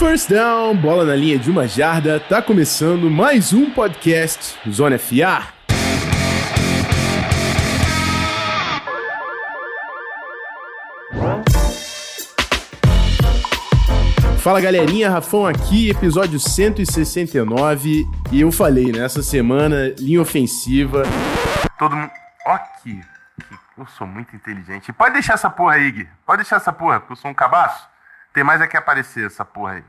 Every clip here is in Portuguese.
First down, bola na linha de uma jarda, tá começando mais um podcast Zona FA. Fala galerinha, Rafão aqui, episódio 169. E eu falei, né, semana, linha ofensiva. Todo mundo. Ó, aqui. Eu sou muito inteligente. Pode deixar essa porra aí, Gui. Pode deixar essa porra, porque eu sou um cabaço. Tem mais é que aparecer essa porra aí.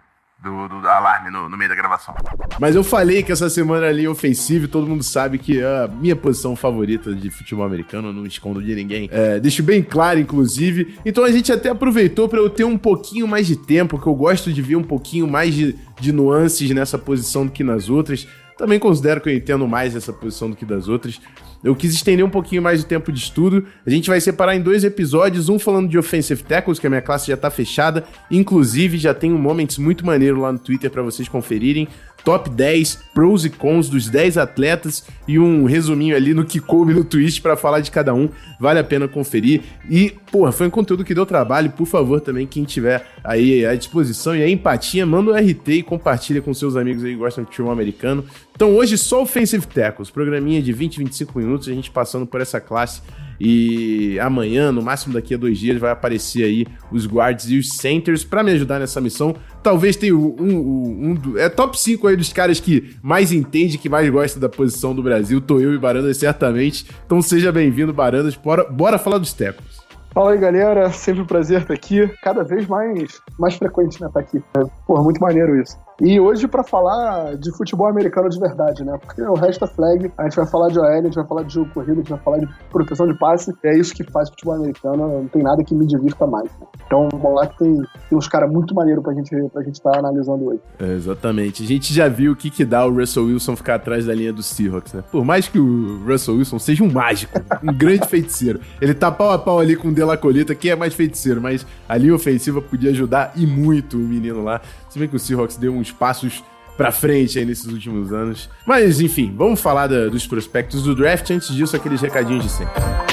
Do, do, alarme no, no, meio da gravação. Mas eu falei que essa semana ali ofensiva, todo mundo sabe que é a minha posição favorita de futebol americano, eu não escondo de ninguém. É, deixo bem claro, inclusive. Então a gente até aproveitou para eu ter um pouquinho mais de tempo, que eu gosto de ver um pouquinho mais de, de nuances nessa posição do que nas outras. Também considero que eu entendo mais essa posição do que das outras. Eu quis estender um pouquinho mais o tempo de estudo. A gente vai separar em dois episódios, um falando de offensive tackles, que a minha classe já tá fechada. Inclusive, já tem um moments muito maneiro lá no Twitter para vocês conferirem top 10 pros e cons dos 10 atletas e um resuminho ali no que coube no twist para falar de cada um. Vale a pena conferir. E, porra, foi um conteúdo que deu trabalho. Por favor, também, quem tiver aí à disposição e a empatia, manda um RT e compartilha com seus amigos aí que gostam de futebol americano. Então, hoje só Offensive Tackles, programinha de 20, 25 minutos, a gente passando por essa classe e amanhã, no máximo daqui a dois dias, vai aparecer aí os guards e os centers para me ajudar nessa missão. Talvez tenha um, um, um, É top 5 aí dos caras que mais entende, que mais gosta da posição do Brasil. Tô eu e Barandas, certamente. Então seja bem-vindo, Barandas. Bora, bora falar dos tecos. Fala aí, galera. Sempre um prazer estar aqui. Cada vez mais, mais frequente, né, estar aqui. É, porra, muito maneiro isso. E hoje para falar de futebol americano de verdade, né? Porque o resto é flag, a gente vai falar de OL, a gente vai falar de jogo corrido, a gente vai falar de proteção de passe, é isso que faz futebol americano, não tem nada que me divirta mais. Né? Então vamos lá que tem, tem uns caras muito maneiros pra gente pra gente estar tá analisando hoje. É, exatamente. A gente já viu o que que dá o Russell Wilson ficar atrás da linha do Seahawks, né? Por mais que o Russell Wilson seja um mágico, um grande feiticeiro, ele tá pau a pau ali com o De La Colita, que é mais feiticeiro, mas a linha ofensiva podia ajudar e muito o menino lá. Se bem que o Seahawks deu uns passos pra frente aí nesses últimos anos. Mas enfim, vamos falar da, dos prospectos do draft. Antes disso, aqueles recadinhos de sempre.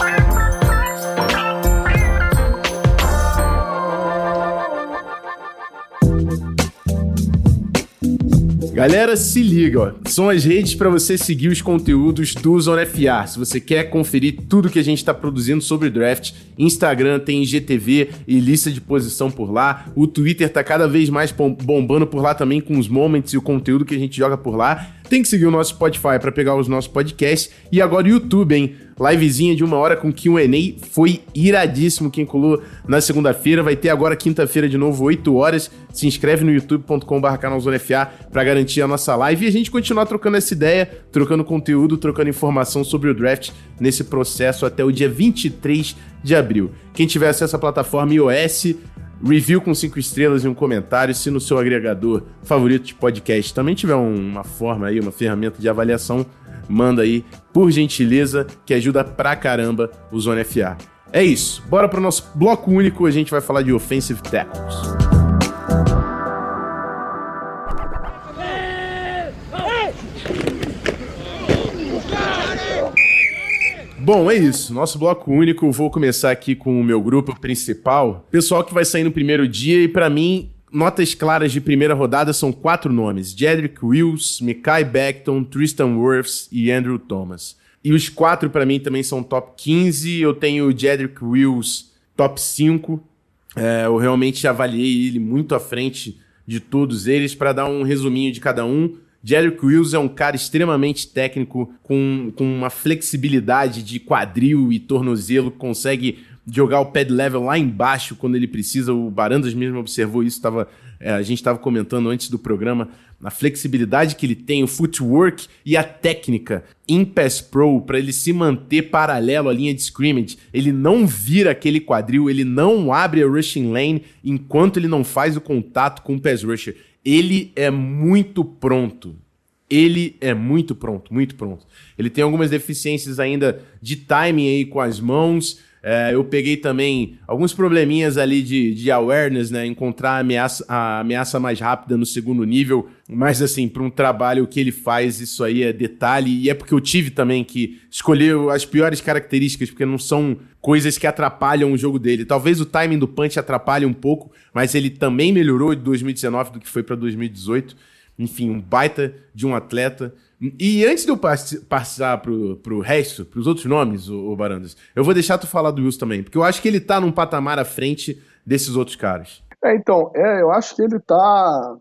Galera, se liga, ó. São as redes para você seguir os conteúdos do Zona FA. Se você quer conferir tudo que a gente está produzindo sobre draft, Instagram tem IGTV e lista de posição por lá. O Twitter tá cada vez mais bombando por lá também com os moments e o conteúdo que a gente joga por lá. Tem que seguir o nosso Spotify para pegar os nossos podcasts. E agora o YouTube, hein? Livezinha de uma hora com QA foi iradíssimo. Quem colou na segunda-feira vai ter agora quinta-feira de novo, 8 horas. Se inscreve no youtube.com.br canalzonefa para garantir a nossa live e a gente continuar trocando essa ideia, trocando conteúdo, trocando informação sobre o draft nesse processo até o dia 23 de abril. Quem tiver acesso à plataforma iOS, review com cinco estrelas e um comentário. Se no seu agregador favorito de podcast também tiver uma forma aí, uma ferramenta de avaliação, manda aí, por gentileza, que ajuda pra caramba o Zona FA. É isso, bora pro nosso bloco único, a gente vai falar de Offensive Tackles. Bom, é isso. Nosso bloco único. Vou começar aqui com o meu grupo principal. Pessoal que vai sair no primeiro dia e para mim notas claras de primeira rodada são quatro nomes: Jedrick Wills, Mikai Beckton, Tristan Wirfs e Andrew Thomas. E os quatro para mim também são top 15. Eu tenho o Jedrick Wills top 5. É, eu realmente avaliei ele muito à frente de todos eles para dar um resuminho de cada um. Jedrick Wills é um cara extremamente técnico, com, com uma flexibilidade de quadril e tornozelo, consegue jogar o pad level lá embaixo quando ele precisa. O Barandas mesmo observou isso, tava, é, a gente estava comentando antes do programa, a flexibilidade que ele tem, o footwork e a técnica em Pass Pro para ele se manter paralelo à linha de scrimmage. Ele não vira aquele quadril, ele não abre a rushing lane enquanto ele não faz o contato com o pass rusher ele é muito pronto. Ele é muito pronto, muito pronto. Ele tem algumas deficiências ainda de timing aí com as mãos, É, eu peguei também alguns probleminhas ali de, de awareness, né? Encontrar a ameaça, a ameaça mais rápida no segundo nível. Mas, assim, para um trabalho que ele faz, isso aí é detalhe. E é porque eu tive também que escolher as piores características, porque não são coisas que atrapalham o jogo dele. Talvez o timing do punch atrapalhe um pouco, mas ele também melhorou de 2019 do que foi para 2018. Enfim, um baita de um atleta. E antes de eu passar pro, pro resto, pros outros nomes, o, o Barandas, eu vou deixar tu falar do Wilson também, porque eu acho que ele tá num patamar à frente desses outros caras. É, então, é, eu acho que ele tá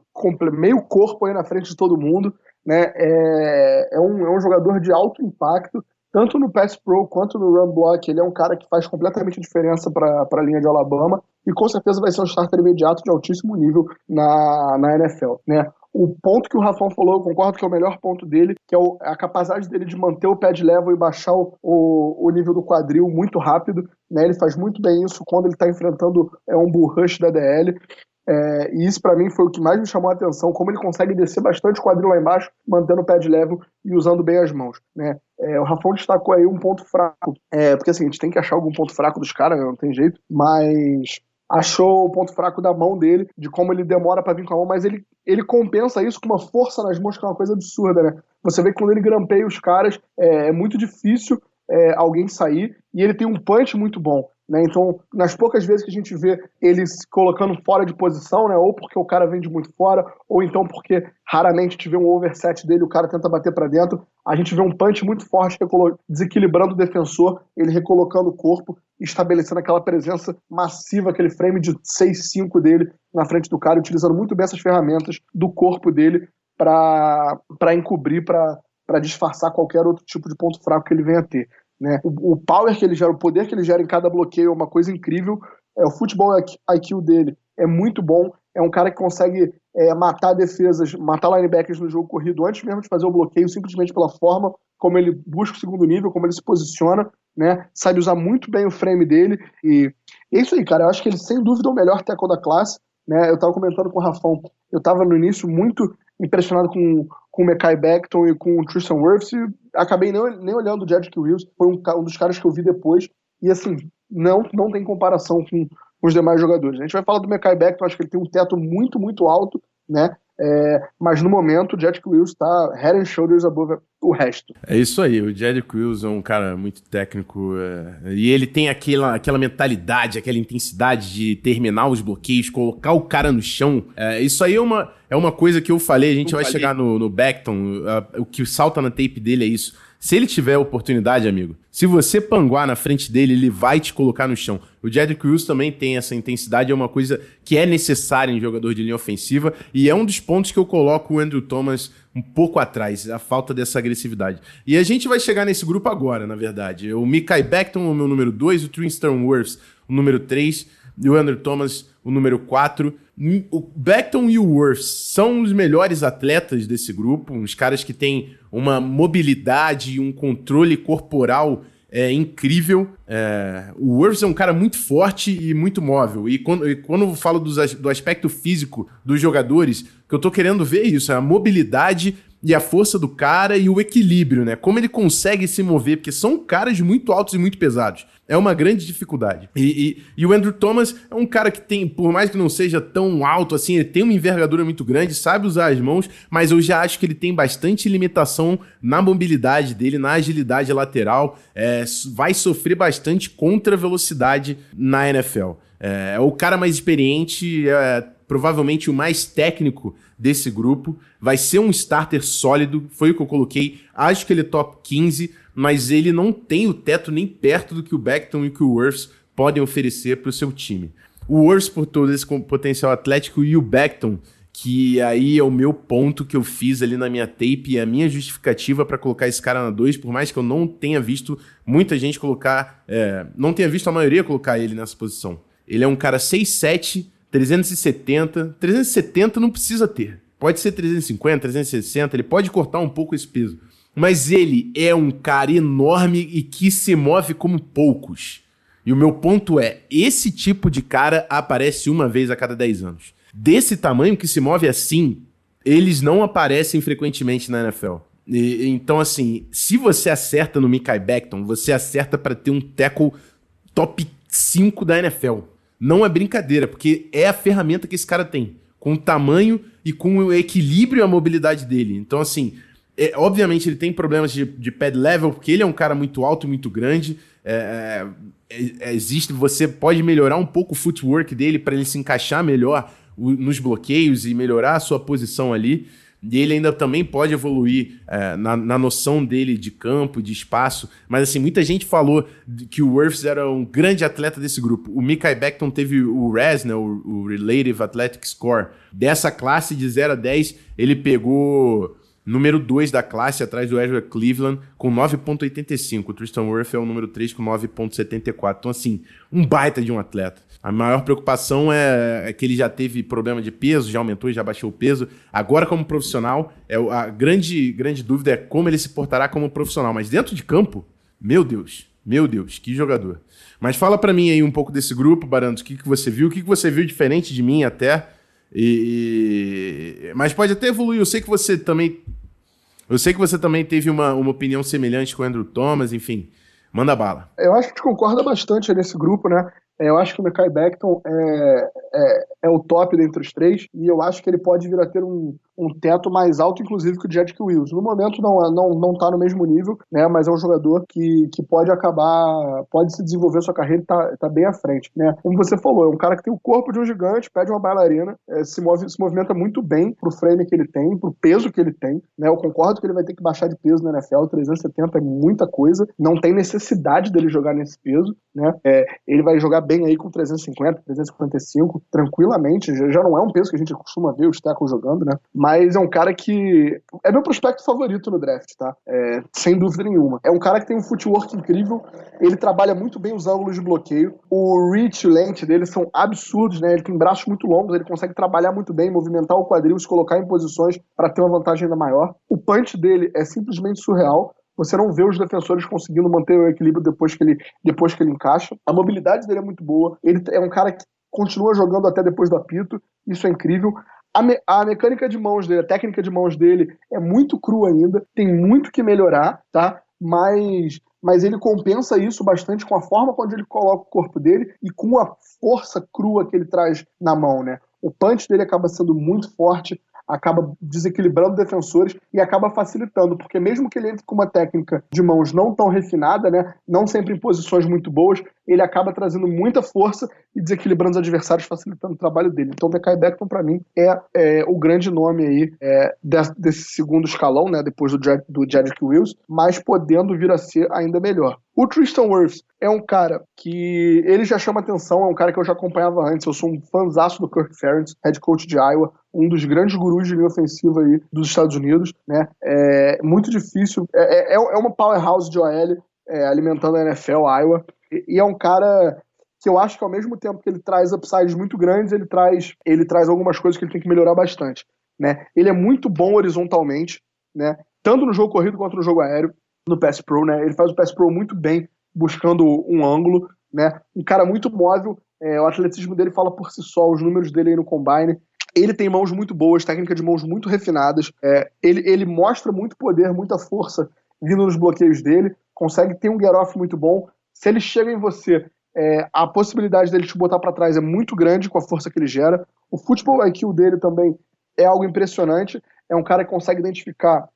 meio corpo aí na frente de todo mundo, né? É, é, um, é um jogador de alto impacto, tanto no Pass Pro quanto no Run Block. Ele é um cara que faz completamente diferença para a linha de Alabama e com certeza vai ser um starter imediato de altíssimo nível na, na NFL, né? O ponto que o Rafão falou, eu concordo que é o melhor ponto dele, que é o, a capacidade dele de manter o pé de level e baixar o, o, o nível do quadril muito rápido. Né? Ele faz muito bem isso quando ele está enfrentando é, um bull rush da DL. É, e isso para mim foi o que mais me chamou a atenção, como ele consegue descer bastante quadril lá embaixo, mantendo o pé de level e usando bem as mãos. Né? É, o Rafão destacou aí um ponto fraco, é, porque assim, a gente tem que achar algum ponto fraco dos caras, né? não tem jeito, mas achou o ponto fraco da mão dele, de como ele demora para vir com a mão, mas ele, ele compensa isso com uma força nas mãos que é uma coisa absurda, né? Você vê que quando ele grampeia os caras, é, é muito difícil é, alguém sair, e ele tem um punch muito bom. Né? Então, nas poucas vezes que a gente vê ele se colocando fora de posição, né? ou porque o cara vem de muito fora, ou então porque raramente vê um overset dele o cara tenta bater para dentro, a gente vê um punch muito forte desequilibrando o defensor, ele recolocando o corpo, estabelecendo aquela presença massiva, aquele frame de 6-5 dele na frente do cara, utilizando muito bem essas ferramentas do corpo dele para encobrir, para disfarçar qualquer outro tipo de ponto fraco que ele venha a ter. Né? O, o, power que ele gera, o poder que ele gera em cada bloqueio é uma coisa incrível. É, o futebol IQ dele é muito bom. É um cara que consegue é, matar defesas, matar linebackers no jogo corrido antes mesmo de fazer o bloqueio, simplesmente pela forma como ele busca o segundo nível, como ele se posiciona, né? Sabe usar muito bem o frame dele. E é isso aí, cara. Eu acho que ele, sem dúvida, é o melhor tackle da classe. Né? Eu estava comentando com o Rafão, eu estava no início muito impressionado com, com o Mekai Beckton e com o Tristan Wirfs, e acabei nem, nem olhando o Jedrick Wills, foi um, um, dos caras que eu vi depois, e assim, não, não tem comparação com, com os demais jogadores. A gente vai falar do Mekai Beckton, acho que ele tem um teto muito, muito alto, né? É, mas no momento o Jedrick Wills está head and shoulders above o resto. É isso aí, o Jedrick Wills é um cara muito técnico é, e ele tem aquela, aquela mentalidade, aquela intensidade de terminar os bloqueios, colocar o cara no chão. É, isso aí é uma, é uma coisa que eu falei, a gente eu vai falei. chegar no, no Beckton, o que salta na tape dele é isso. Se ele tiver oportunidade, amigo, se você panguar na frente dele, ele vai te colocar no chão. O Jedrick Cruz também tem essa intensidade, é uma coisa que é necessária em jogador de linha ofensiva e é um dos pontos que eu coloco o Andrew Thomas um pouco atrás, a falta dessa agressividade. E a gente vai chegar nesse grupo agora, na verdade. O Mikai Beckton, o meu número 2, o Tristan Worth, o número 3, e o Andrew Thomas, o número 4. O Beckton e o Worth são os melhores atletas desse grupo, uns caras que têm uma mobilidade e um controle corporal é, incrível. É, o Worth é um cara muito forte e muito móvel. E quando, e quando eu falo dos, do aspecto físico dos jogadores, que eu tô querendo ver isso, é a mobilidade e a força do cara e o equilíbrio, né? Como ele consegue se mover, porque são caras muito altos e muito pesados. É uma grande dificuldade. E, e, e, o Andrew Thomas é um cara que tem, por mais que não seja tão alto assim, ele tem uma envergadura muito grande, sabe usar as mãos, mas eu já acho que ele tem bastante limitação na mobilidade dele, na agilidade lateral. É, vai sofrer bastante contra velocidade na NFL. É, é o cara mais experiente, é provavelmente o mais técnico desse grupo. Vai ser um starter sólido, foi o que eu coloquei. Acho que ele é top 15 mas ele não tem o teto nem perto do que o Beckton e que o Worth podem oferecer para o seu time. O Worth por todo esse potencial atlético e o Beckton, que aí é o meu ponto que eu fiz ali na minha tape e a minha justificativa para colocar esse cara na 2, por mais que eu não tenha visto muita gente colocar, é, não tenha visto a maioria colocar ele nessa posição. Ele é um cara 6'7", 370, 370 não precisa ter. Pode ser 350, 360, ele pode cortar um pouco esse peso. Mas ele é um cara enorme e que se move como poucos. E o meu ponto é: esse tipo de cara aparece uma vez a cada 10 anos. Desse tamanho que se move assim, eles não aparecem frequentemente na NFL. E, então, assim, se você acerta no Mikai Beckton, você acerta para ter um tackle top 5 da NFL. Não é brincadeira, porque é a ferramenta que esse cara tem. Com o tamanho e com o equilíbrio e a mobilidade dele. Então, assim, é, obviamente ele tem problemas de, de pad level, porque ele é um cara muito alto e muito grande. É, é, é, existe, você pode melhorar um pouco o footwork dele para ele se encaixar melhor o, nos bloqueios e melhorar a sua posição ali. E ele ainda também pode evoluir é, na, na, noção dele de campo, de espaço. Mas assim, muita gente falou que o Wirfs era um grande atleta desse grupo. O Mikai Beckton teve o RAS, né, o, o Relative Athletic Score. Dessa classe de 0 a 10, ele pegou número 2 da classe, atrás do Ezra Cleveland, com 9,85. O Tristan Wirth é o número 3 com 9,74. Então, assim, um baita de um atleta. A maior preocupação é, é, que ele já teve problema de peso, já aumentou, já baixou o peso. Agora, como profissional, é a grande, grande dúvida é como ele se portará como profissional. Mas dentro de campo, meu Deus, meu Deus, que jogador. Mas fala para mim aí um pouco desse grupo, Barandos. O que, que você viu? O que, que você viu diferente de mim até? E... Mas pode até evoluir. Eu sei que você também. Eu sei que você também teve uma, uma opinião semelhante com o Andrew Thomas, enfim. Manda bala. Eu acho que concorda bastante nesse grupo, né? É, eu acho que o Mekai Beckton é, é, é, o top dentre os três e eu acho que ele pode vir a ter um, um teto mais alto, inclusive, que o Jedrick Wills. No momento não não não está no mesmo nível, né? Mas é um jogador que, que pode acabar, pode se desenvolver sua carreira e tá, tá bem à frente, né? Como você falou, é um cara que tem o corpo de um gigante, pede uma bailarina, é, se, move, se movimenta muito bem pro frame que ele tem, pro peso que ele tem, né? Eu concordo que ele vai ter que baixar de peso na NFL, 370 é muita coisa, não tem necessidade dele jogar nesse peso, né? É, ele vai jogar bem aí com 350, 355, tranquilamente. Já, já não é um peso que a gente costuma ver os tackles jogando, né? Mas é um cara que é meu prospecto favorito no draft, tá? É, sem dúvida nenhuma. É um cara que tem um footwork incrível, ele trabalha muito bem os ângulos de bloqueio. O reach e length dele são absurdos, né? Ele tem braços muito longos, ele consegue trabalhar muito bem, movimentar o quadril, se colocar em posições para ter uma vantagem ainda maior. O punch dele é simplesmente surreal você não vê os defensores conseguindo manter o equilíbrio depois que ele, depois que ele encaixa. A mobilidade dele é muito boa. Ele é um cara que continua jogando até depois do apito. Isso é incrível. A, me, a mecânica de mãos dele, a técnica de mãos dele é muito crua ainda. Tem muito que melhorar, tá? Mas mas ele compensa isso bastante com a forma como ele coloca o corpo dele e com a força crua que ele traz na mão, né? O punch dele acaba sendo muito forte, acaba desequilibrando defensores e acaba facilitando, porque mesmo que ele entre com uma técnica de mãos não tão refinada, né, não sempre em posições muito boas, ele acaba trazendo muita força e desequilibrando os adversários, facilitando o trabalho dele. Então, o Mekai Beckton, para mim, é, é, o grande nome aí é, desse, desse, segundo escalão, né, depois do, do Jedrick Wills, mas podendo vir a ser ainda melhor. O Tristan Wirfs é um cara que ele já chama atenção, é um cara que eu já acompanhava antes. Eu sou um fãzaço do Kirk Ferentz, head coach de Iowa, um dos grandes gurus de linha ofensiva aí dos Estados Unidos, né? É muito difícil, é, é, é uma powerhouse de OL é, alimentando a NFL, Iowa, e, é um cara que eu acho que ao mesmo tempo que ele traz upsides muito grandes, ele traz, ele traz algumas coisas que ele tem que melhorar bastante, né? Ele é muito bom horizontalmente, né? Tanto no jogo corrido quanto no jogo aéreo, no pass pro, né? Ele faz o pass pro muito bem, buscando um ângulo, né? Um cara muito móvel, é, o atletismo dele fala por si só, os números dele aí no combine. Ele tem mãos muito boas, técnica de mãos muito refinadas. É, ele, ele mostra muito poder, muita força vindo nos bloqueios dele. Consegue ter um get-off muito bom. Se ele chega em você, é, a possibilidade dele te botar para trás é muito grande com a força que ele gera. O futebol IQ dele também é algo impressionante. É um cara que consegue identificar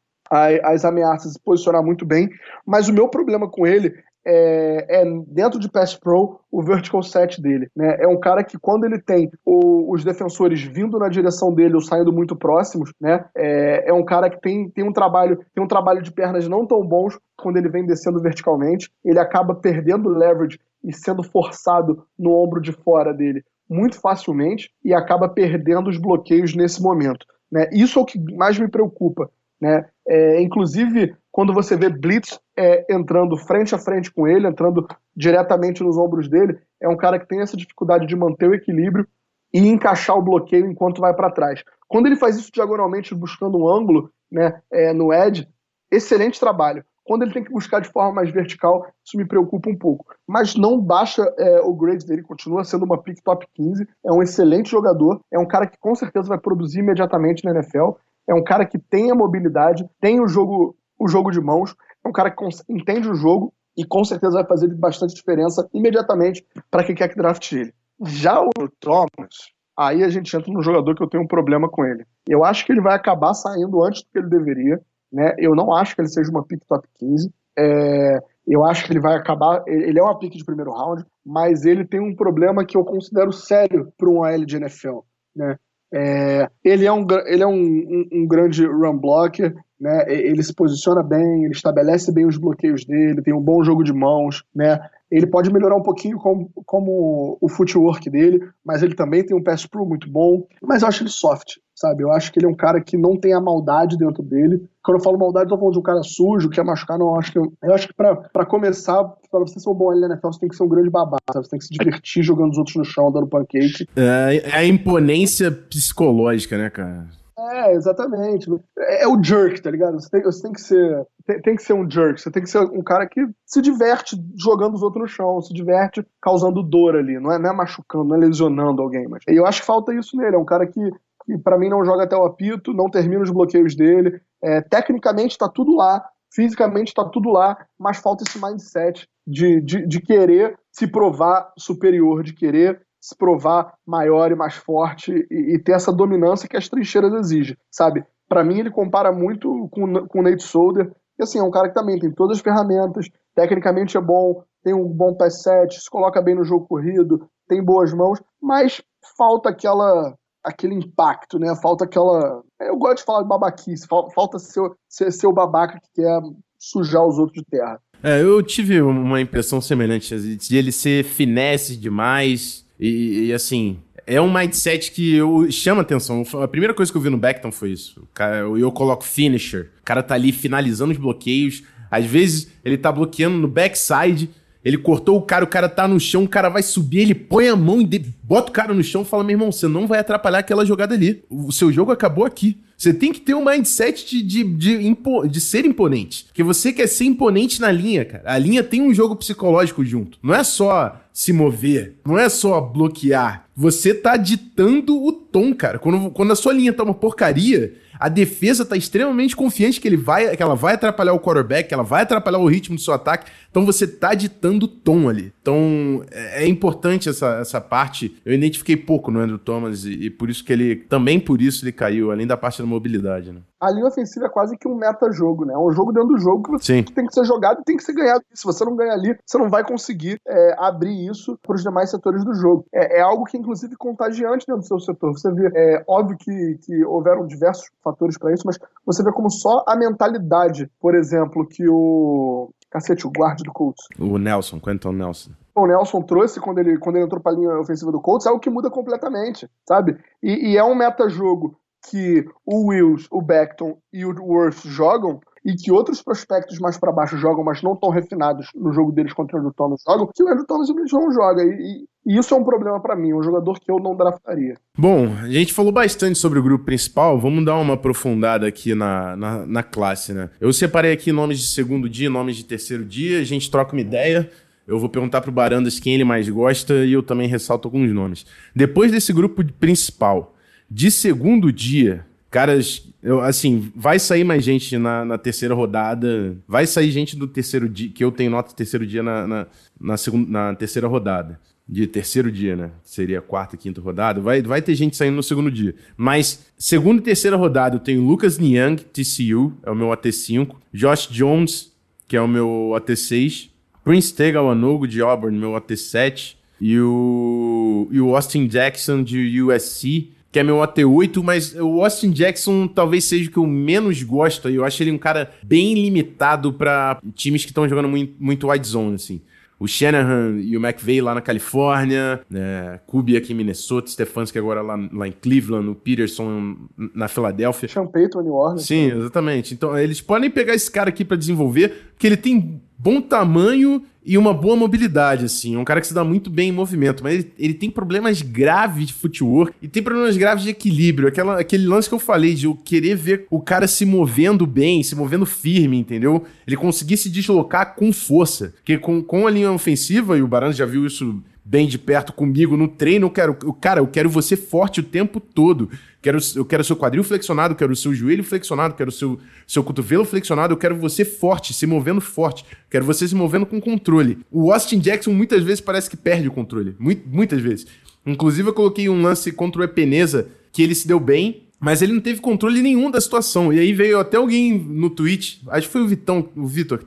as ameaças e se posicionar muito bem. Mas o meu problema com ele é, é, dentro de Pass Pro o vertical set dele. Né? É um cara que quando ele tem o, os defensores vindo na direção dele ou saindo muito próximos, né? É, é, um cara que tem, tem um trabalho tem um trabalho de pernas não tão bons quando ele vem descendo verticalmente. Ele acaba perdendo leverage e sendo forçado no ombro de fora dele muito facilmente e acaba perdendo os bloqueios nesse momento. Né? Isso é o que mais me preocupa. Né? É, inclusive, quando você vê Blitz é, entrando frente a frente com ele, entrando diretamente nos ombros dele, é um cara que tem essa dificuldade de manter o equilíbrio e encaixar o bloqueio enquanto vai para trás. Quando ele faz isso diagonalmente, buscando um ângulo né, é, no edge, excelente trabalho. Quando ele tem que buscar de forma mais vertical, isso me preocupa um pouco. Mas não baixa é, o grade dele, continua sendo uma pick top 15. É um excelente jogador, é um cara que com certeza vai produzir imediatamente na NFL. É um cara que tem a mobilidade, tem o jogo, o jogo de mãos, é um cara que entende o jogo e com certeza vai fazer bastante diferença imediatamente para quem quer que draft ele. Já o Thomas, aí a gente entra no jogador que eu tenho um problema com ele. Eu acho que ele vai acabar saindo antes do que ele deveria. Né? Eu não acho que ele seja uma pick top 15. É, eu acho que ele vai acabar. Ele é uma pick de primeiro round, mas ele tem um problema que eu considero sério para um AL de NFL. Né? É, ele é, um, ele é um, um, um, grande run blocker, né? ele se posiciona bem, ele estabelece bem os bloqueios dele, tem um bom jogo de mãos. Né? Ele pode melhorar um pouquinho como, como o footwork dele, mas ele também tem um pass pro muito bom. Mas eu acho ele soft, sabe? Eu acho que ele é um cara que não tem a maldade dentro dele. Quando eu falo maldade, eu tô falando de um cara sujo, que quer machucar, não. Eu acho que, eu, acho que pra começar, pra você ser um bom ali na NFL, você tem que ser um grande babaca, sabe? Você tem que se divertir jogando os outros no chão, dando pancake. É, é a imponência psicológica, né, cara? É, exatamente. É, é, o jerk, tá ligado? Você tem, você tem que ser. Tem, tem, que ser um jerk. Você tem que ser um cara que se diverte jogando os outros no chão, se diverte causando dor ali. Não é, não é machucando, não é lesionando alguém. Mas eu acho que falta isso nele. É um cara que, que para mim, não joga até o apito, não termina os bloqueios dele. É, tecnicamente tá tudo lá, fisicamente tá tudo lá, mas falta esse mindset de, de, de querer se provar superior, de querer se provar maior e mais forte e, e ter essa dominância que as trincheiras exigem, sabe? Para mim, ele compara muito com, com o Nate Solder, que assim, é um cara que também tem todas as ferramentas, tecnicamente é bom, tem um bom pass set, se coloca bem no jogo corrido, tem boas mãos, mas falta aquela aquele impacto, né? Falta aquela. Eu gosto de falar de babaquice, falta ser, ser, ser o babaca que quer sujar os outros de terra. É, eu tive uma impressão semelhante de ele ser finesse demais, e, e, assim, é um mindset que eu chama atenção. A primeira coisa que eu vi no Beckton foi isso. Eu, eu coloco finisher. O cara tá ali finalizando os bloqueios. Às vezes ele tá bloqueando no backside. Ele cortou o cara, o cara tá no chão, o cara vai subir, ele põe a mão e bota o cara no chão e fala: meu irmão, você não vai atrapalhar aquela jogada ali. O seu jogo acabou aqui. Você tem que ter um mindset de, de, de, impo, de ser imponente. Porque você quer ser imponente na linha, cara. A linha tem um jogo psicológico junto. Não é só se mover, não é só bloquear. Você tá ditando o tom, cara. Quando, quando a sua linha tá uma porcaria, a defesa tá extremamente confiante que ele vai, que ela vai atrapalhar o quarterback, que ela vai atrapalhar o ritmo do seu ataque. Então você tá ditando o tom ali. Então é, é importante essa, essa parte. Eu identifiquei pouco no Andrew Thomas e, e, por isso que ele também por isso ele caiu, além da parte da mobilidade, né? A linha ofensiva é quase que um meta-jogo, né? É um jogo dentro do jogo que você tem que ser jogado e tem que ser ganhado. Se você não ganhar ali, você não vai conseguir é, abrir isso para os demais setores do jogo. É, é, algo que, inclusive, contagiante dentro do seu setor. Você vê, é óbvio que, que houveram diversos fatores para isso, mas você vê como só a mentalidade, por exemplo, que o. Cacete, o guarda do Colts. O Nelson, Quentin Nelson. O Nelson trouxe quando ele, quando ele entrou para a linha ofensiva do Colts, é algo que muda completamente, sabe? E, e é um meta-jogo que o Wills, o Beckton e o Worth jogam, e que outros prospectos mais para baixo jogam, mas não tão refinados no jogo deles contra o Andrew Thomas jogam, que o Andrew Thomas não joga. E, e isso é um problema para mim, um jogador que eu não draftaria. Bom, a gente falou bastante sobre o grupo principal, vamos dar uma aprofundada aqui na, na, na classe, né? Eu separei aqui nomes de segundo dia, nomes de terceiro dia, a gente troca uma ideia. Eu vou perguntar pro Barandas quem ele mais gosta e eu também ressalto alguns nomes. Depois desse grupo principal, de segundo dia, caras, eu, assim, vai sair mais gente na, na, terceira rodada. Vai sair gente do terceiro dia, que eu tenho nota terceiro dia na, na, na, segunda, na terceira rodada. De terceiro dia, né? Seria quarta quinta rodada. Vai, vai ter gente saindo no segundo dia. Mas, segunda e terceira rodada, eu tenho Lucas Niang, TCU, é o meu AT5. Josh Jones, que é o meu AT6. Prince Tegawanogo, de Auburn, meu AT7. E o, e o Austin Jackson, de USC que é meu AT8, mas o Austin Jackson talvez seja o que eu menos gosto. Eu acho ele um cara bem limitado para times que estão jogando muito, muito wide zone, assim. O Shanahan e o McVeigh lá na Califórnia, né? Kubi aqui em Minnesota, Stefanski agora lá, lá em Cleveland, o Peterson na Filadélfia. Sean Payton, New Orleans. Sim, exatamente. Então eles podem pegar esse cara aqui para desenvolver, porque ele tem bom tamanho e uma boa mobilidade, assim. Um cara que se dá muito bem em movimento, mas ele, ele, tem problemas graves de footwork e tem problemas graves de equilíbrio. Aquela, aquele lance que eu falei de eu querer ver o cara se movendo bem, se movendo firme, entendeu? Ele conseguir se deslocar com força. Porque com, com a linha ofensiva, e o Baran já viu isso bem de perto comigo no treino. Eu quero, eu, cara, eu quero você forte o tempo todo. Quero, eu quero seu quadril flexionado, quero o seu joelho flexionado, quero o seu, seu cotovelo flexionado, eu quero você forte, se movendo forte. Quero você se movendo com controle. O Austin Jackson muitas vezes parece que perde o controle. Muito, muitas vezes. Inclusive, eu coloquei um lance contra o Epeneza que ele se deu bem, mas ele não teve controle nenhum da situação. E aí veio até alguém no tweet, acho que foi o Vitão, o Vitor, que,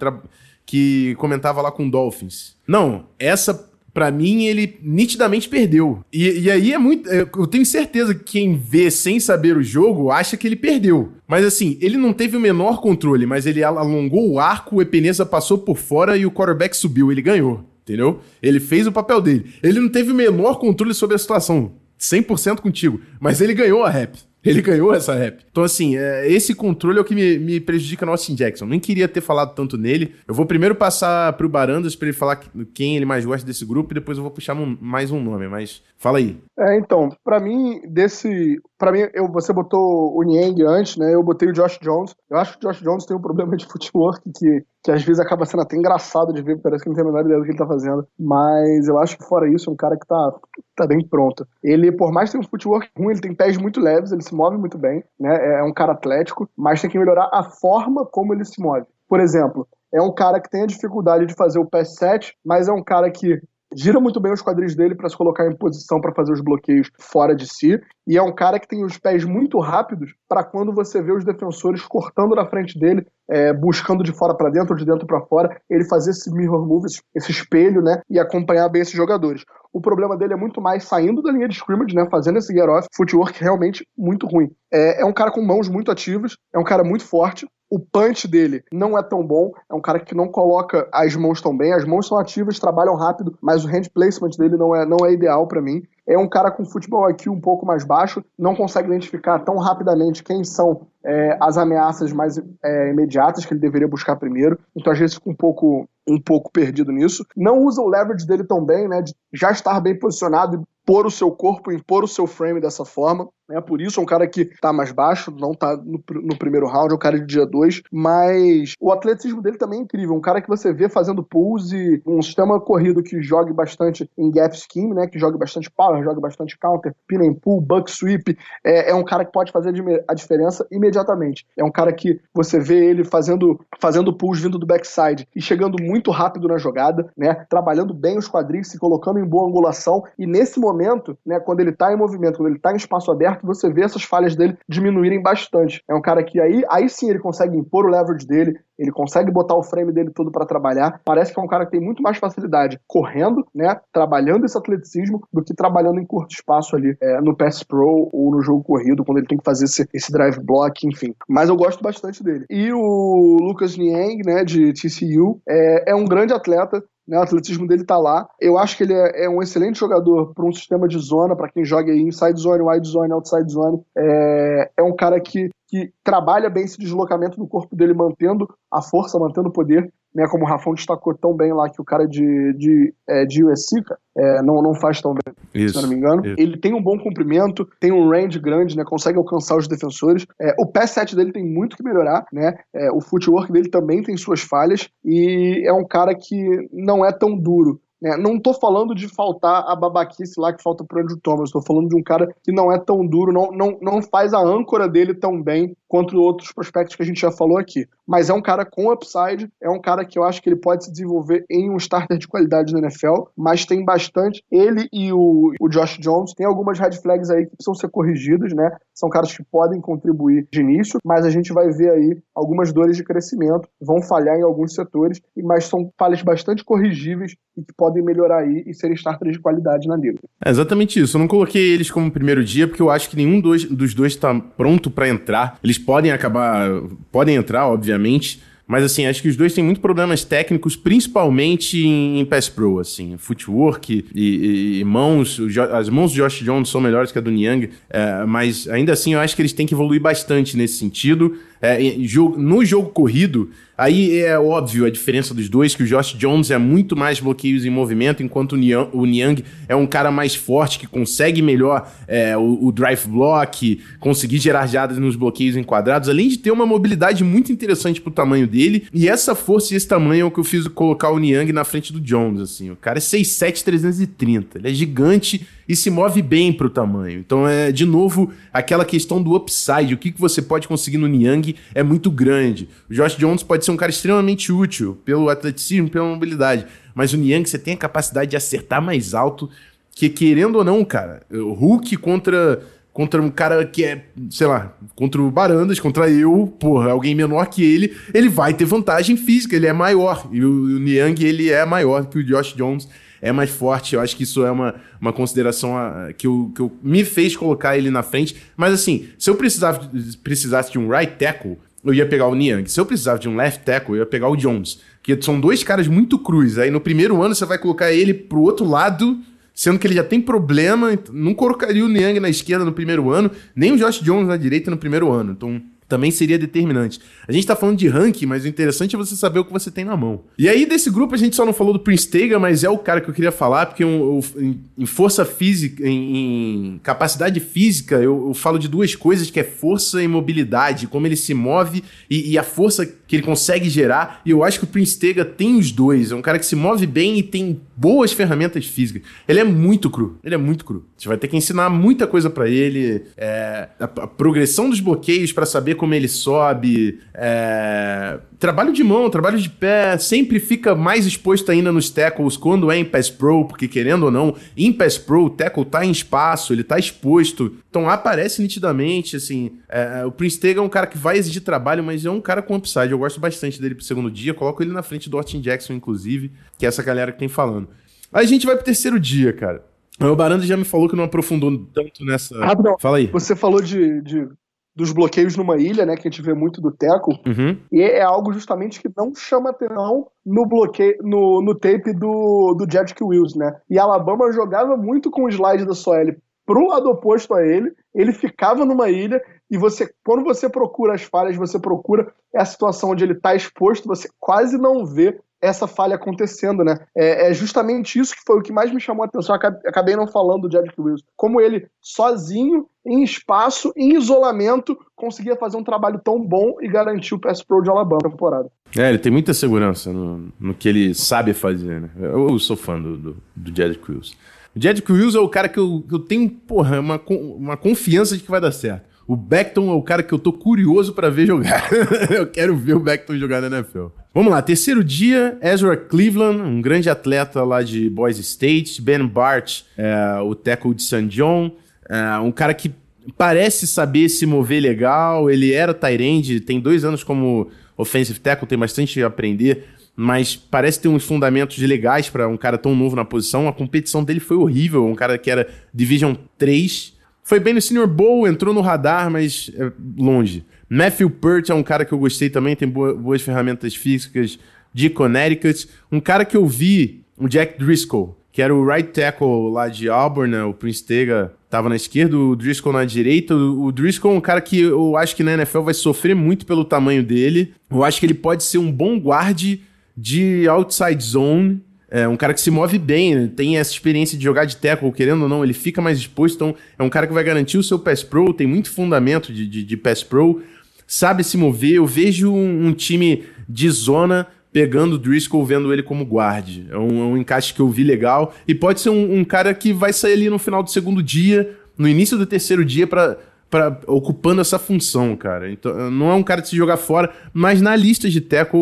que comentava lá com o Dolphins. Não, essa para mim, ele nitidamente perdeu. E, e, aí é muito. É, eu tenho certeza que quem vê sem saber o jogo acha que ele perdeu. Mas assim, ele não teve o menor controle, mas ele alongou o arco, o Epeneza passou por fora e o quarterback subiu. Ele ganhou, entendeu? Ele fez o papel dele. Ele não teve o menor controle sobre a situação. 100% contigo. Mas ele ganhou a rap. Ele ganhou essa rap. Então, assim, é, esse controle é o que me, me, prejudica no Austin Jackson. Nem queria ter falado tanto nele. Eu vou primeiro passar pro Barandas para ele falar quem ele mais gosta desse grupo e depois eu vou puxar um, mais um nome. Mas fala aí. É, então, para mim, desse. para mim, eu, você botou o Niang antes, né? Eu botei o Josh Jones. Eu acho que o Josh Jones tem um problema de footwork que, que às vezes acaba sendo até engraçado de ver, parece que não tem a menor ideia do que ele tá fazendo. Mas eu acho que fora isso, é um cara que tá, tá bem pronto. Ele, por mais que tenha um footwork ruim, ele tem pés muito leves, ele se move muito bem, né? É um cara atlético, mas tem que melhorar a forma como ele se move. Por exemplo, é um cara que tem a dificuldade de fazer o pass set, mas é um cara que gira muito bem os quadris dele para se colocar em posição para fazer os bloqueios fora de si. E é um cara que tem os pés muito rápidos para quando você vê os defensores cortando na frente dele, é, buscando de fora para dentro, de dentro para fora, ele fazer esse mirror move, esse, espelho, né, e acompanhar bem esses jogadores. O problema dele é muito mais saindo da linha de scrimmage, né, fazendo esse get off, footwork realmente muito ruim. É, é um cara com mãos muito ativas, é um cara muito forte, o punch dele não é tão bom, é um cara que não coloca as mãos tão bem, as mãos são ativas, trabalham rápido, mas o hand placement dele não é, não é ideal para mim. É um cara com futebol aqui um pouco mais baixo, não consegue identificar tão rapidamente quem são é, as ameaças mais é, imediatas que ele deveria buscar primeiro. Então, às vezes, fica um pouco, um pouco perdido nisso. Não usa o leverage dele tão bem, né? De já estar bem posicionado e pôr o seu corpo, impor o seu frame dessa forma. É por isso é um cara que tá mais baixo, não tá no, no primeiro round, é um cara de dia 2, mas o atletismo dele também é incrível, um cara que você vê fazendo pulls e um sistema corrido que jogue bastante em gap scheme, né, que jogue bastante power, jogue bastante counter, pin and pull, buck sweep, é, é um cara que pode fazer a diferença imediatamente. É um cara que você vê ele fazendo fazendo pulls vindo do backside e chegando muito rápido na jogada, né, trabalhando bem os quadris, se colocando em boa angulação e nesse momento, né, quando ele tá em movimento, quando ele tá em espaço aberto, você vê essas falhas dele diminuírem bastante. É um cara que aí, aí sim ele consegue impor o leverage dele, ele consegue botar o frame dele todo para trabalhar. Parece que é um cara que tem muito mais facilidade correndo, né, trabalhando esse atleticismo, do que trabalhando em curto espaço ali é, no pass pro ou no jogo corrido, quando ele tem que fazer esse, esse drive block, enfim. Mas eu gosto bastante dele. E o Lucas Niang, né, de TCU, é, é um grande atleta, né, o atletismo dele tá lá. Eu acho que ele é, é um excelente jogador para um sistema de zona, para quem joga aí inside zone, wide zone, outside zone. É, é um cara que, que trabalha bem esse deslocamento do corpo dele, mantendo a força, mantendo o poder né, como o Rafão destacou tão bem lá, que o cara de, de, é, de USC, é, não, não faz tão bem, isso, se não me engano. Isso. Ele tem um bom comprimento, tem um range grande, né, consegue alcançar os defensores. É, o pass set dele tem muito que melhorar, né, é, o footwork dele também tem suas falhas, e é um cara que não é tão duro. Né? Não estou falando de faltar a babaquice lá que falta pro Andrew Thomas, estou falando de um cara que não é tão duro, não, não, não faz a âncora dele tão bem quanto outros prospectos que a gente já falou aqui. Mas é um cara com upside, é um cara que eu acho que ele pode se desenvolver em um starter de qualidade na NFL, mas tem bastante. Ele e o, o Josh Jones tem algumas red flags aí que precisam ser corrigidas, né? São caras que podem contribuir de início, mas a gente vai ver aí algumas dores de crescimento, vão falhar em alguns setores, mas são falhas bastante corrigíveis e que podem melhorar aí e serem starters de qualidade na liga. É exatamente isso. Eu não coloquei eles como primeiro dia porque eu acho que nenhum dois, dos dois está pronto para entrar. Eles podem acabar, podem entrar, obviamente. Mas assim, acho que os dois têm muitos problemas técnicos, principalmente em, Pass Pro, assim, footwork e, e, e, mãos. As mãos do Josh Jones são melhores que a do Niang, é, mas ainda assim eu acho que eles têm que evoluir bastante nesse sentido. É, no jogo corrido, Aí é óbvio a diferença dos dois, que o Josh Jones é muito mais bloqueios em movimento, enquanto o Niang, é um cara mais forte, que consegue melhor é, o, o, drive block, conseguir gerar jadas nos bloqueios enquadrados, além de ter uma mobilidade muito interessante pro tamanho dele. E essa força e esse tamanho é o que eu fiz colocar o Niang na frente do Jones, assim. O cara é 6'7", 330, ele é gigante e se move bem pro tamanho. Então é, de novo, aquela questão do upside, o que, que você pode conseguir no Niang é muito grande. O Josh Jones pode ser um cara extremamente útil pelo atleticismo, pela mobilidade, mas o Niang você tem a capacidade de acertar mais alto, que querendo ou não, cara, o Hulk contra contra um cara que é, sei lá, contra o Barandas, contra eu, porra, alguém menor que ele, ele vai ter vantagem física, ele é maior. E o, o Niang, ele é maior que o Josh Jones é mais forte. Eu acho que isso é uma, uma consideração a, que, eu, que eu, me fez colocar ele na frente. Mas assim, se eu precisava, precisasse de um right tackle, eu ia pegar o Niang. Se eu precisava de um left tackle, eu ia pegar o Jones. Que são dois caras muito cruz. Aí no primeiro ano você vai colocar ele pro outro lado, sendo que ele já tem problema. Não colocaria o Niang na esquerda no primeiro ano, nem o Josh Jones na direita no primeiro ano. Então também seria determinante. A gente tá falando de ranking, mas o interessante é você saber o que você tem na mão. E aí, desse grupo, a gente só não falou do Prince Tega, mas é o cara que eu queria falar, porque um, um, em força física, em, em capacidade física, eu, eu, falo de duas coisas, que é força e mobilidade, como ele se move e, e, a força que ele consegue gerar. E eu acho que o Prince Tega tem os dois. É um cara que se move bem e tem boas ferramentas físicas. Ele é muito cru. Ele é muito cru. Você vai ter que ensinar muita coisa para ele. É, a, a progressão dos bloqueios para saber como ele sobe. É... Trabalho de mão, trabalho de pé, sempre fica mais exposto ainda nos tackles quando é em Pass Pro, porque querendo ou não, em Pass Pro o tackle tá em espaço, ele tá exposto. Então aparece nitidamente, assim. É... o Prince Tega é um cara que vai exigir trabalho, mas é um cara com upside. Eu gosto bastante dele pro segundo dia, coloco ele na frente do Austin Jackson, inclusive, que é essa galera que tem falando. Aí a gente vai pro terceiro dia, cara. O Baranda já me falou que não aprofundou tanto nessa. Rápido, Fala aí. Você falou de, de dos bloqueios numa ilha, né, que a gente vê muito do Teco, uhum. e é algo justamente que não chama atenção no bloqueio, no, no tape do, do Jedrick Wills, né? E Alabama jogava muito com o slide da Soel pro lado oposto a ele, ele ficava numa ilha e você, quando você procura as falhas, você procura a situação onde ele está exposto, você quase não vê essa falha acontecendo, né? É, é, justamente isso que foi o que mais me chamou a atenção. Acabei não falando do Jedrick Wills. Como ele, sozinho, em espaço, em isolamento, conseguia fazer um trabalho tão bom e garantir o Pass Pro de Alabama na temporada. É, ele tem muita segurança no, no que ele sabe fazer, né? Eu, eu sou fã do, do, do Jedrick Wills. O Jedrick Wills é o cara que eu, que eu tenho, porra, uma, uma confiança de que vai dar certo. O Beckton é o cara que eu tô curioso para ver jogar. eu quero ver o Beckton jogar na NFL. Vamos lá, terceiro dia, Ezra Cleveland, um grande atleta lá de Boise State, Ben Bart, é, o tackle de St. John, é, um cara que parece saber se mover legal, ele era Tyrande, tem dois anos como offensive tackle, tem bastante a aprender, mas parece ter uns fundamentos legais para um cara tão novo na posição. A competição dele foi horrível, um cara que era Division 3, foi bem no Senior Bowl, entrou no radar, mas é longe. Matthew Pert é um cara que eu gostei também, tem boas, boas ferramentas físicas de Connecticut. Um cara que eu vi, o Jack Driscoll, que era o right tackle lá de Auburn, né? o Prince Tega tava na esquerda, o Driscoll na direita. O Driscoll é um cara que eu acho que na NFL vai sofrer muito pelo tamanho dele. Eu acho que ele pode ser um bom guarde de outside zone é um cara que se move bem, tem essa experiência de jogar de tackle, querendo ou não, ele fica mais exposto, então é um cara que vai garantir o seu pass pro, tem muito fundamento de, de, de pass pro, sabe se mover. Eu vejo um, um time de zona pegando o Driscoll, vendo ele como guarde. É um, é um, encaixe que eu vi legal. E pode ser um, um, cara que vai sair ali no final do segundo dia, no início do terceiro dia, para Pra, ocupando essa função, cara. Então, não é um cara de se jogar fora, mas na lista de tackle,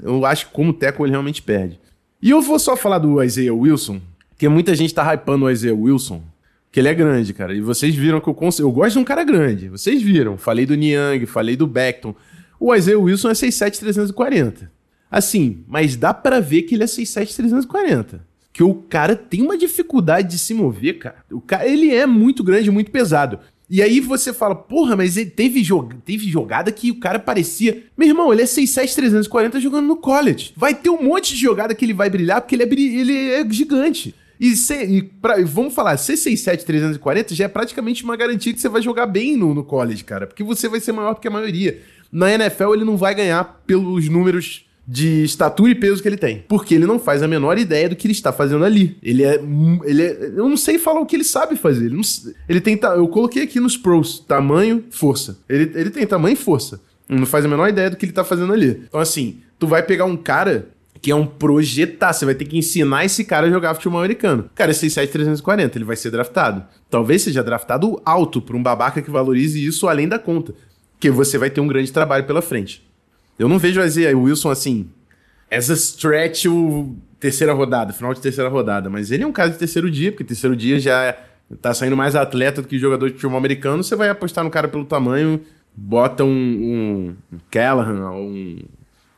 eu acho que como tackle ele realmente perde. E eu vou só falar do Isaiah Wilson, porque muita gente tá hypando o Isaiah Wilson, que ele é grande, cara. E vocês viram que eu, cons... eu gosto de um cara grande. Vocês viram. Falei do Niang, falei do Beckton. O Isaiah Wilson é 6'7", 340. Assim, mas dá para ver que ele é 6'7", 340. Que o cara tem uma dificuldade de se mover, cara. O cara, ele é muito grande, muito pesado. E aí você fala, porra, mas ele teve, jog... teve jogada que o cara parecia. Meu irmão, ele é 6'7", 340 jogando no college. Vai ter um monte de jogada que ele vai brilhar porque ele é, ele é gigante. E, se, e pra, vamos falar, ser 6'7", 340 já é praticamente uma garantia que você vai jogar bem no, no college, cara. Porque você vai ser maior do que a maioria. Na NFL ele não vai ganhar pelos números de estatura e peso que ele tem. Porque ele não faz a menor ideia do que ele está fazendo ali. Ele é. Ele é eu não sei falar o que ele sabe fazer. Ele, não, ele tem. Eu coloquei aqui nos pros: tamanho, força. Ele, ele tem tamanho e força. Não faz a menor ideia do que ele está fazendo ali. Então, assim, tu vai pegar um cara que é um projetar. Você vai ter que ensinar esse cara a jogar futebol americano. Cara, é 6'7", 340, ele vai ser draftado. Talvez seja draftado alto por um babaca que valorize isso além da conta. Que você vai ter um grande trabalho pela frente. Eu não vejo o Wilson assim, as a stretch o terceira rodada, final de terceira rodada, mas ele é um caso de terceiro dia, porque terceiro dia já tá saindo mais atleta do que jogador de futebol americano, você vai apostar no cara pelo tamanho, bota um, um Callahan, um,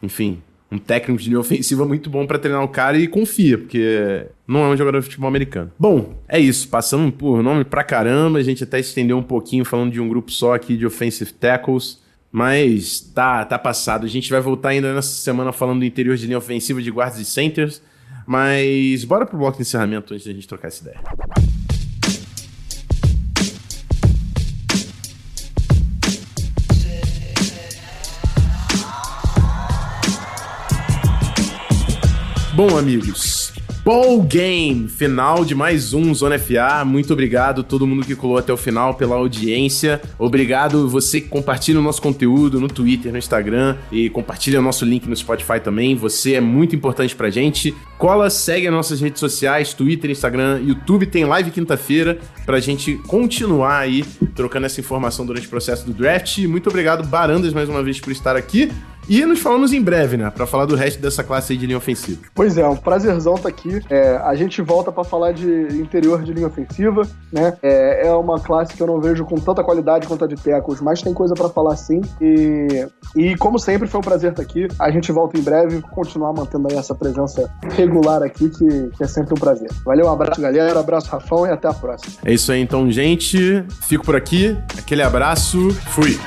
enfim, um técnico de linha ofensiva muito bom para treinar o cara e confia, porque não é um jogador de futebol americano. Bom, é isso. Passamos por nome pra caramba. A gente até estendeu um pouquinho falando de um grupo só aqui de offensive tackles. Mas tá, tá passado. A gente vai voltar ainda nessa semana falando do interior de linha ofensiva de guardas e centers. Mas bora pro bloco de encerramento antes da gente trocar essa ideia. Bom, amigos, Ball Game, final de mais um Zona FA. Muito obrigado a todo mundo que colou até o final pela audiência. Obrigado você que compartilha o nosso conteúdo no Twitter, no Instagram e compartilha o nosso link no Spotify também. Você é muito importante pra gente. Cola, segue as nossas redes sociais, Twitter, Instagram, YouTube. Tem live quinta-feira pra gente continuar aí trocando essa informação durante o processo do draft. Muito obrigado, Barandas, mais uma vez por estar aqui. E nos falamos em breve, né? Pra falar do resto dessa classe aí de linha ofensiva. Pois é, um prazerzão tá aqui. É, a gente volta para falar de interior de linha ofensiva, né? É, é, uma classe que eu não vejo com tanta qualidade quanto a de Tecos, mas tem coisa para falar sim. E, e como sempre, foi um prazer estar tá aqui. A gente volta em breve, continuar mantendo aí essa presença regular aqui, que, que é sempre um prazer. Valeu, um abraço, galera. Abraço, Rafão, e até a próxima. É isso aí, então, gente. Fico por aqui. Aquele abraço. Fui.